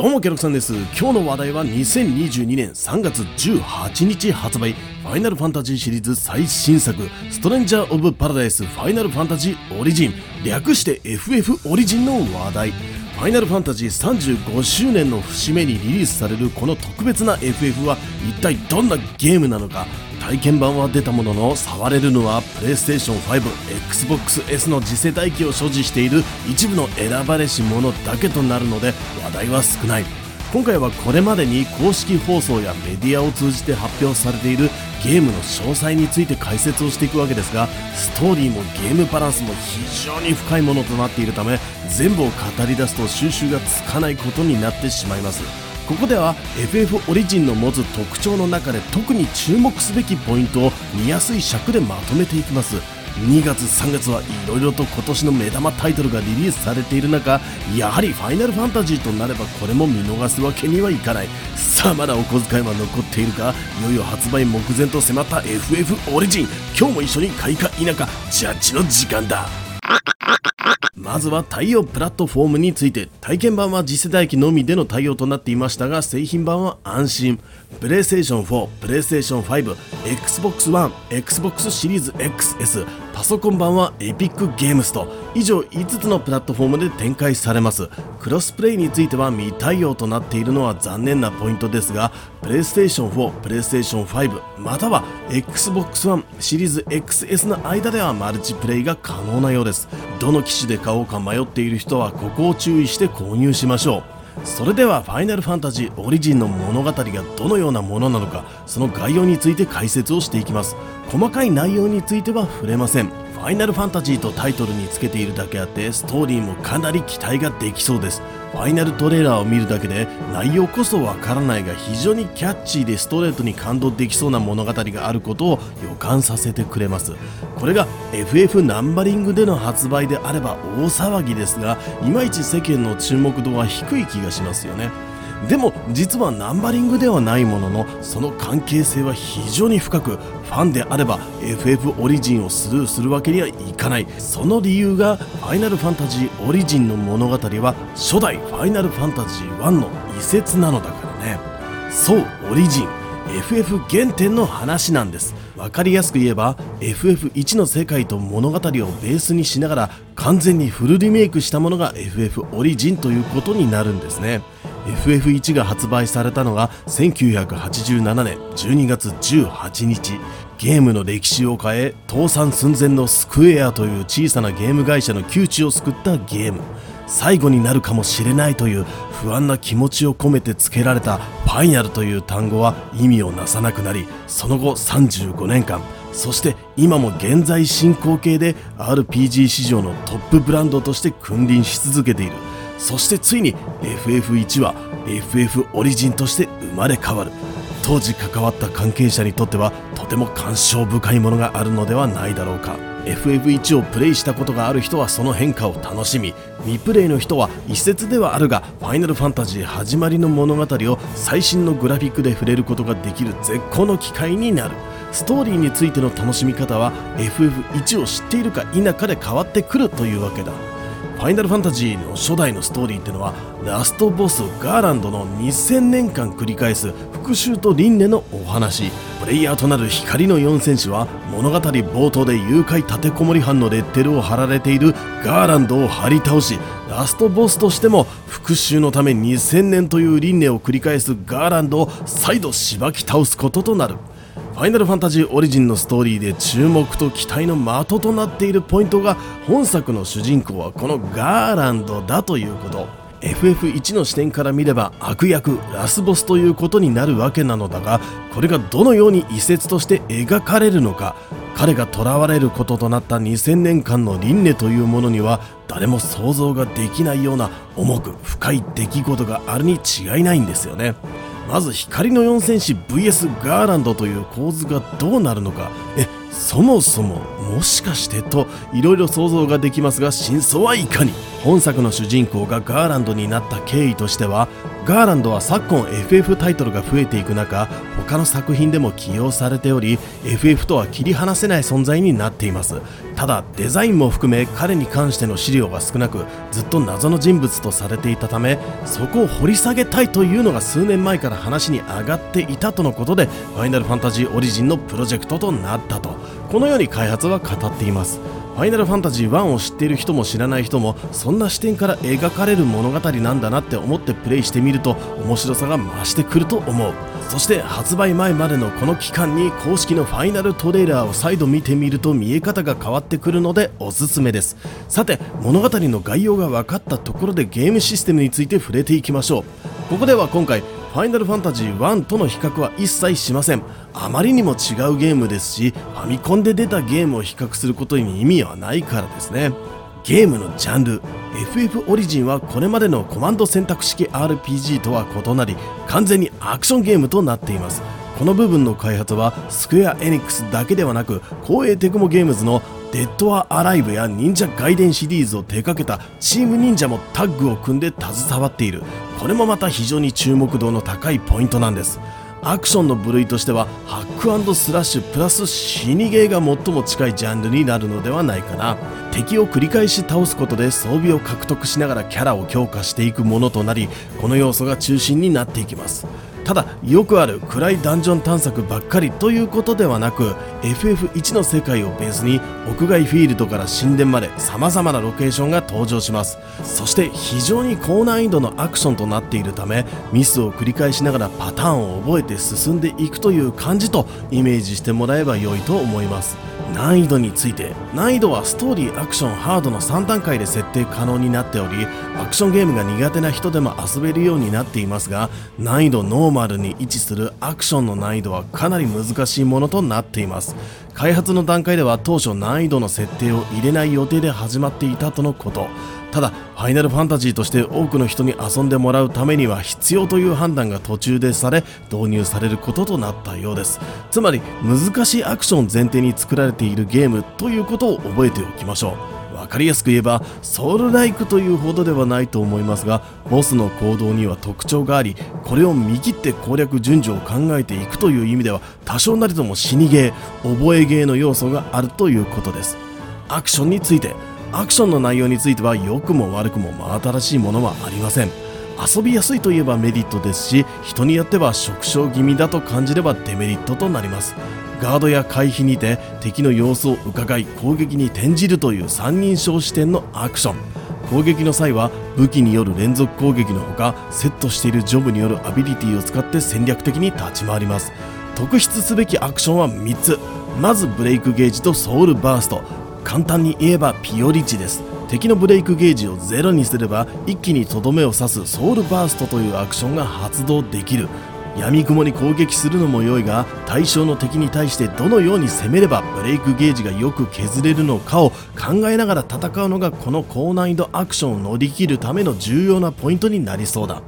どうもケロクさんです。今日の話題は2022年3月18日発売ファイナルファンタジーシリーズ最新作ストレンジャー・オブ・パラダイスファイナルファンタジーオリジン略して FF オリジンの話題。ファイナルファンタジー35周年の節目にリリースされるこの特別な FF は一体どんなゲームなのか？体験版は出たものの触れるのは PlayStation 5 XBOXS の次世代機を所持している一部の選ばれし者だけとなるので話題は少ない。今回はこれまでに公式放送やメディアを通じて発表されているゲームの詳細について解説をしていくわけですがストーリーもゲームバランスも非常に深いものとなっているため全部を語り出すと収集がつかないことになってしまいます。ここでは FF オリジンの持つ特徴の中で特に注目すべきポイントを見やすい尺でまとめていきます。2月3月はいろいろと今年の目玉タイトルがリリースされている中やはりファイナルファンタジーとなればこれも見逃すわけにはいかない。さあまだお小遣いは残っているか？いよいよ発売目前と迫った FF オリジン。今日も一緒に買いか否かジャッジの時間だ。まずは対応プラットフォームについて体験版は次世代機のみでの対応となっていましたが製品版は安心。プレイステーション4、プレイステーション5、Xbox One、Xbox シリーズ XS、パソコン版はエピックゲームスと以上5つのプラットフォームで展開されます。クロスプレイについては未対応となっているのは残念なポイントですがプレイステーション4、プレイステーション5または XBOX1 シリーズ XS の間ではマルチプレイが可能なようです。どの機種で買おうか迷っている人はここを注意して購入しましょう。それではファイナルファンタジーオリジンの物語がどのようなものなのかその概要について解説をしていきます。細かい内容については触れません。ファイナルファンタジーとタイトルにつけているだけあってストーリーもかなり期待ができそうです。ファイナルトレーラーを見るだけで内容こそわからないが非常にキャッチーでストレートに感動できそうな物語があることを予感させてくれます。これが FF ナンバリングでの発売であれば大騒ぎですがいまいち世間の注目度は低い気がしますよね。でも実はナンバリングではないもののその関係性は非常に深くファンであれば FF オリジンをスルーするわけにはいかない。その理由がファイナルファンタジーオリジンの物語は初代ファイナルファンタジー1の移設なのだからね。そうオリジン。FF 原点の話なんです。分かりやすく言えば FF1 の世界と物語をベースにしながら完全にフルリメイクしたものが FF オリジンということになるんですね。FF1 が発売されたのが1987年12月18日。ゲームの歴史を変え倒産寸前のスクエアという小さなゲーム会社の窮地を救ったゲーム。最後になるかもしれないという不安な気持ちを込めて付けられたファイナルという単語は意味をなさなくなりその後35年間そして今も現在進行形で RPG 市場のトップブランドとして君臨し続けている。そしてついに FF1 は FF オリジンとして生まれ変わる。当時関わった関係者にとってはとても感傷深いものがあるのではないだろうか。FF1 をプレイしたことがある人はその変化を楽しみ未プレイの人は一説ではあるがファイナルファンタジー始まりの物語を最新のグラフィックで触れることができる絶好の機会になる。ストーリーについての楽しみ方は FF1 を知っているか否かで変わってくるというわけだ。ファイナルファンタジーの初代のストーリーってのはラストボスガーランドの2000年間繰り返す復讐と輪廻のお話。プレイヤーとなる光の4戦士は物語冒頭で誘拐立てこもり犯のレッテルを貼られているガーランドを張り倒しラストボスとしても復讐のため2000年という輪廻を繰り返すガーランドを再度しばき倒すこととなる。ファイナルファンタジーオリジンのストーリーで注目と期待の的となっているポイントが本作の主人公はこのガーランドだということ。FF1 の視点から見れば悪役ラスボスということになるわけなのだがこれがどのように異説として描かれるのか。彼が囚われることとなった2000年間の輪廻というものには誰も想像ができないような重く深い出来事があるに違いないんですよね。まず光の4戦士 VS ガーランドという構図がどうなるのか。えそもそももしかしてといろいろ想像ができますが真相はいかに。本作の主人公がガーランドになった経緯としてはガーランドは昨今 FF タイトルが増えていく中他の作品でも起用されており FF とは切り離せない存在になっています。ただデザインも含め彼に関しての資料が少なくずっと謎の人物とされていたためそこを掘り下げたいというのが数年前から話に上がっていたとのことでファイナルファンタジーオリジンのプロジェクトとなったと。このように開発は語っています。ファイナルファンタジー1を知っている人も知らない人もそんな視点から描かれる物語なんだなって思ってプレイしてみると面白さが増してくると思う。そして発売前までのこの期間に公式のファイナルトレーラーを再度見てみると見え方が変わってくるのでおすすめです。さて物語の概要が分かったところでゲームシステムについて触れていきましょう。ここでは今回ファイナルファンタジー1との比較は一切しません。あまりにも違うゲームですしファミコンで出たゲームを比較することに意味はないからですね。ゲームのジャンル FF オリジンはこれまでのコマンド選択式 RPG とは異なり完全にアクションゲームとなっています。この部分の開発はスクエア・エニックスだけではなく光栄テクモゲームズのデッド・ア・アライブや忍者外伝シリーズを手掛けたチーム忍者もタッグを組んで携わっている。これもまた非常に注目度の高いポイントなんです。アクションの部類としてはハックスラッシュプラス死にゲーが最も近いジャンルになるのではないかな。敵を繰り返し倒すことで装備を獲得しながらキャラを強化していくものとなりこの要素が中心になっていきます。ただよくある暗いダンジョン探索ばっかりということではなく FF1 の世界をベースに屋外フィールドから神殿まで様々なロケーションが登場します。そして非常に高難易度のアクションとなっているためミスを繰り返しながらパターンを覚えて進んでいくという感じとイメージしてもらえば良いと思います。難易度について難易度はストーリーアクションハードの3段階で設定可能になっておりアクションゲームが苦手な人でも遊べるようになっていますが難易度ノーマルに位置するアクションの難易度はかなり難しいものとなっています。開発の段階では当初難易度の設定を入れない予定で始まっていたとのこと。ただファイナルファンタジーとして多くの人に遊んでもらうためには必要という判断が途中でされ導入されることとなったようです。つまり難しいアクション前提に作られているゲームということを覚えておきましょう。分かりやすく言えばソウルライクというほどではないと思いますがボスの行動には特徴がありこれを見切って攻略順序を考えていくという意味では多少なりとも死にゲー覚えゲーの要素があるということです。アクションについてアクションの内容については良くも悪くも真新しいものはありません。遊びやすいといえばメリットですし人によっては縮小気味だと感じればデメリットとなります。ガードや回避にて敵の様子を伺い攻撃に転じるという三人称視点のアクション。攻撃の際は武器による連続攻撃のほかセットしているジョブによるアビリティを使って戦略的に立ち回ります。特筆すべきアクションは3つ。まずブレイクゲージとソウルバースト。簡単に言えばピオリ値です。敵のブレイクゲージをゼロにすれば一気にとどめを刺すソウルバーストというアクションが発動できる。闇雲に攻撃するのも良いが対象の敵に対してどのように攻めればブレイクゲージがよく削れるのかを考えながら戦うのがこの高難易度アクションを乗り切るための重要なポイントになりそうだ。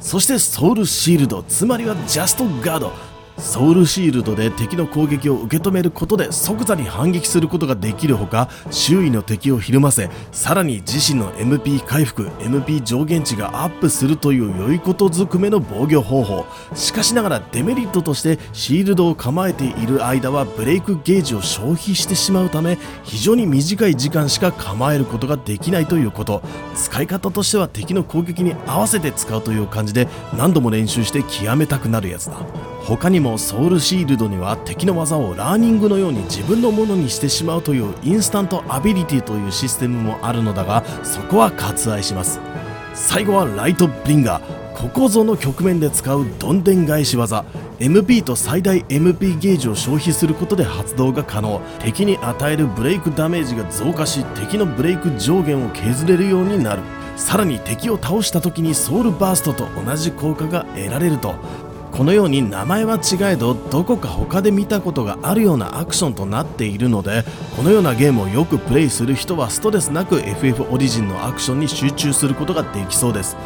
そしてソウルシールドつまりはジャストガード。ソウルシールドで敵の攻撃を受け止めることで即座に反撃することができるほか周囲の敵をひるませさらに自身の MP 回復 MP 上限値がアップするという良いことずくめの防御方法。しかしながらデメリットとしてシールドを構えている間はブレイクゲージを消費してしまうため非常に短い時間しか構えることができないということ。使い方としては敵の攻撃に合わせて使うという感じで何度も練習して極めたくなるやつだ。他にもソウルシールドには敵の技をラーニングのように自分のものにしてしまうというインスタントアビリティというシステムもあるのだがそこは割愛します。最後はライトブリンガーここぞの局面で使うどんでん返し技。MP と最大 MP ゲージを消費することで発動が可能。敵に与えるブレイクダメージが増加し敵のブレイク上限を削れるようになる。さらに敵を倒した時にソウルバーストと同じ効果が得られると。このように名前は違えどどこか他で見たことがあるようなアクションとなっているのでこのようなゲームをよくプレイする人はストレスなく FF オリジンのアクションに集中することができそうです。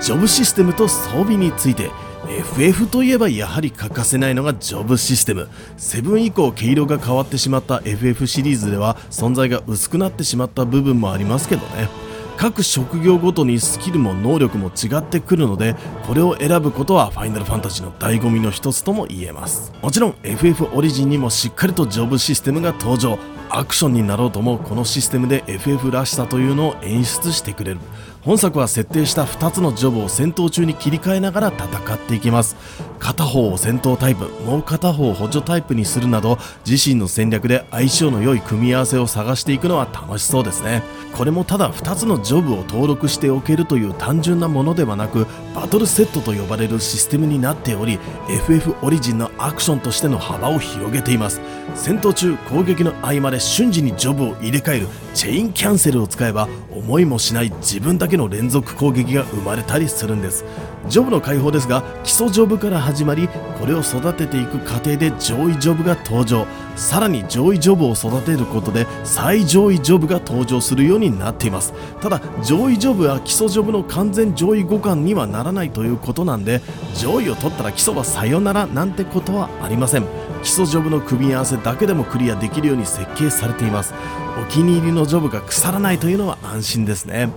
ジョブシステムと装備について FF といえばやはり欠かせないのがジョブシステム。7以降毛色が変わってしまった FF シリーズでは存在が薄くなってしまった部分もありますけどね。各職業ごとにスキルも能力も違ってくるのでこれを選ぶことはファイナルファンタジーの醍醐味の一つとも言えます。もちろん FF オリジンにもしっかりとジョブシステムが登場。アクションになろうともこのシステムで FF らしさというのを演出してくれる。本作は設定した2つのジョブを戦闘中に切り替えながら戦っていきます。片方を戦闘タイプもう片方を補助タイプにするなど自身の戦略で相性の良い組み合わせを探していくのは楽しそうですね。これもただ2つのジョブを登録しておけるという単純なものではなくバトルセットと呼ばれるシステムになっており FF オリジンのアクションとしての幅を広げています。戦闘中攻撃の合間で瞬時にジョブを入れ替えるチェインキャンセルを使えば思いもしない自分だけの連続攻撃が生まれたりするんです。ジョブの解放ですが基礎ジョブから始まりこれを育てていく過程で上位ジョブが登場。さらに上位ジョブを育てることで最上位ジョブが登場するようになっています。ただ上位ジョブは基礎ジョブの完全上位互換にはならないということなんで上位を取ったら基礎はさよならなんてことはありません。基礎ジョブの組み合わせだけでもクリアできるように設計されています。お気に入りのジョブが腐らないというのは安心ですね。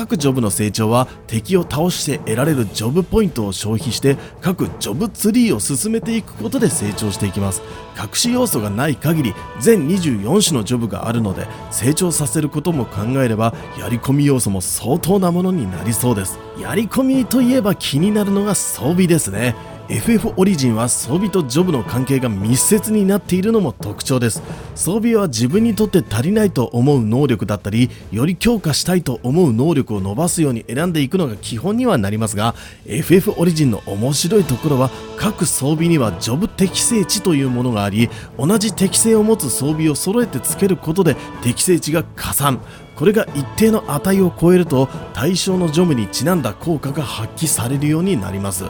各ジョブの成長は敵を倒して得られるジョブポイントを消費して各ジョブツリーを進めていくことで成長していきます。隠し要素がない限り全24種のジョブがあるので成長させることも考えればやり込み要素も相当なものになりそうです。やり込みといえば気になるのが装備ですね。FF オリジンは装備とジョブの関係が密接になっているのも特徴です。装備は自分にとって足りないと思う能力だったりより強化したいと思う能力を伸ばすように選んでいくのが基本にはなりますが FF オリジンの面白いところは各装備にはジョブ適正値というものがあり同じ適性を持つ装備を揃えてつけることで適正値が加算。これが一定の値を超えると対象のジョブにちなんだ効果が発揮されるようになります。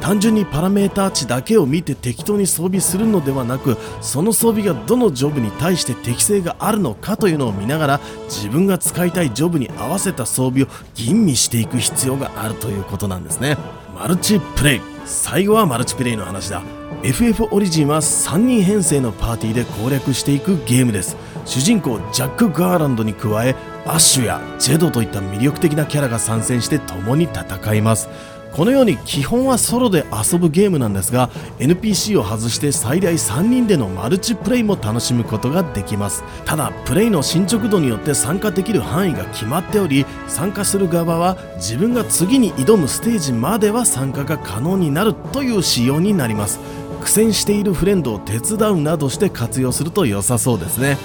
単純にパラメーター値だけを見て適当に装備するのではなくその装備がどのジョブに対して適性があるのかというのを見ながら自分が使いたいジョブに合わせた装備を吟味していく必要があるということなんですね。マルチプレイ。最後はマルチプレイの話だ。FF オリジンは3人編成のパーティーで攻略していくゲームです。主人公ジャック・ガーランドに加えアッシュやジェドといった魅力的なキャラが参戦して共に戦います。このように基本はソロで遊ぶゲームなんですが NPC を外して最大3人でのマルチプレイも楽しむことができます。ただプレイの進捗度によって参加できる範囲が決まっており参加する側は自分が次に挑むステージまでは参加が可能になるという仕様になります。苦戦しているフレンドを手伝うなどして活用すると良さそうですね。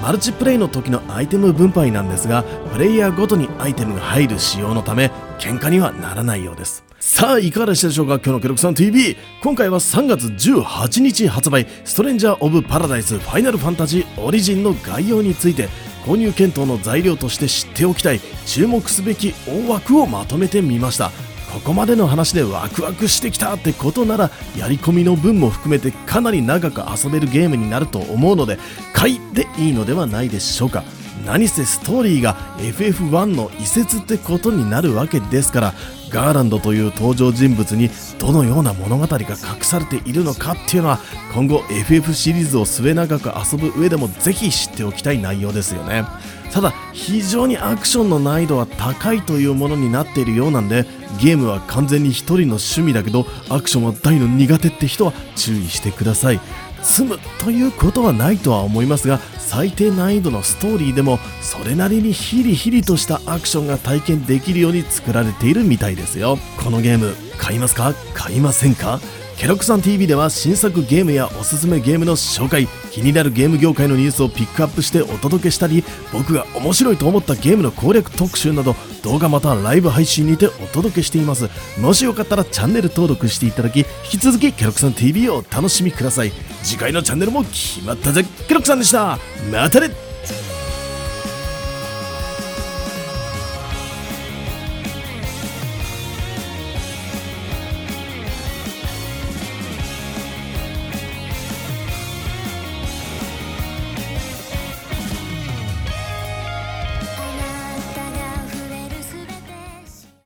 マルチプレイの時のアイテム分配なんですがプレイヤーごとにアイテムが入る仕様のため喧嘩にはならないようです。さあいかがでしたでしょうか今日のケロクさん TV 今回は3月18日発売ストレンジャー・オブ・パラダイスファイナルファンタジーオリジンの概要について購入検討の材料として知っておきたい注目すべき大枠をまとめてみました。ここまでの話でワクワクしてきたってことならやり込みの分も含めてかなり長く遊べるゲームになると思うので買いでいいのではないでしょうか。何せストーリーが FF1 の移設ってことになるわけですからガーランドという登場人物にどのような物語が隠されているのかっていうのは今後 FF シリーズを末永く遊ぶ上でもぜひ知っておきたい内容ですよね。ただ非常にアクションの難易度は高いというものになっているようなんでゲームは完全に一人の趣味だけどアクションは大の苦手って人は注意してください。積むということはないとは思いますが最低難易度のストーリーでもそれなりにヒリヒリとしたアクションが体験できるように作られているみたいですよ。このゲーム買いますか？買いませんか？ケロクさん TV では新作ゲームやおすすめゲームの紹介気になるゲーム業界のニュースをピックアップしてお届けしたり僕が面白いと思ったゲームの攻略特集など動画またはライブ配信にてお届けしています。もしよかったらチャンネル登録していただき引き続きケロクさん TV をお楽しみください。次回のチャンネルも決まったぜ。ケロクさんでした。またね。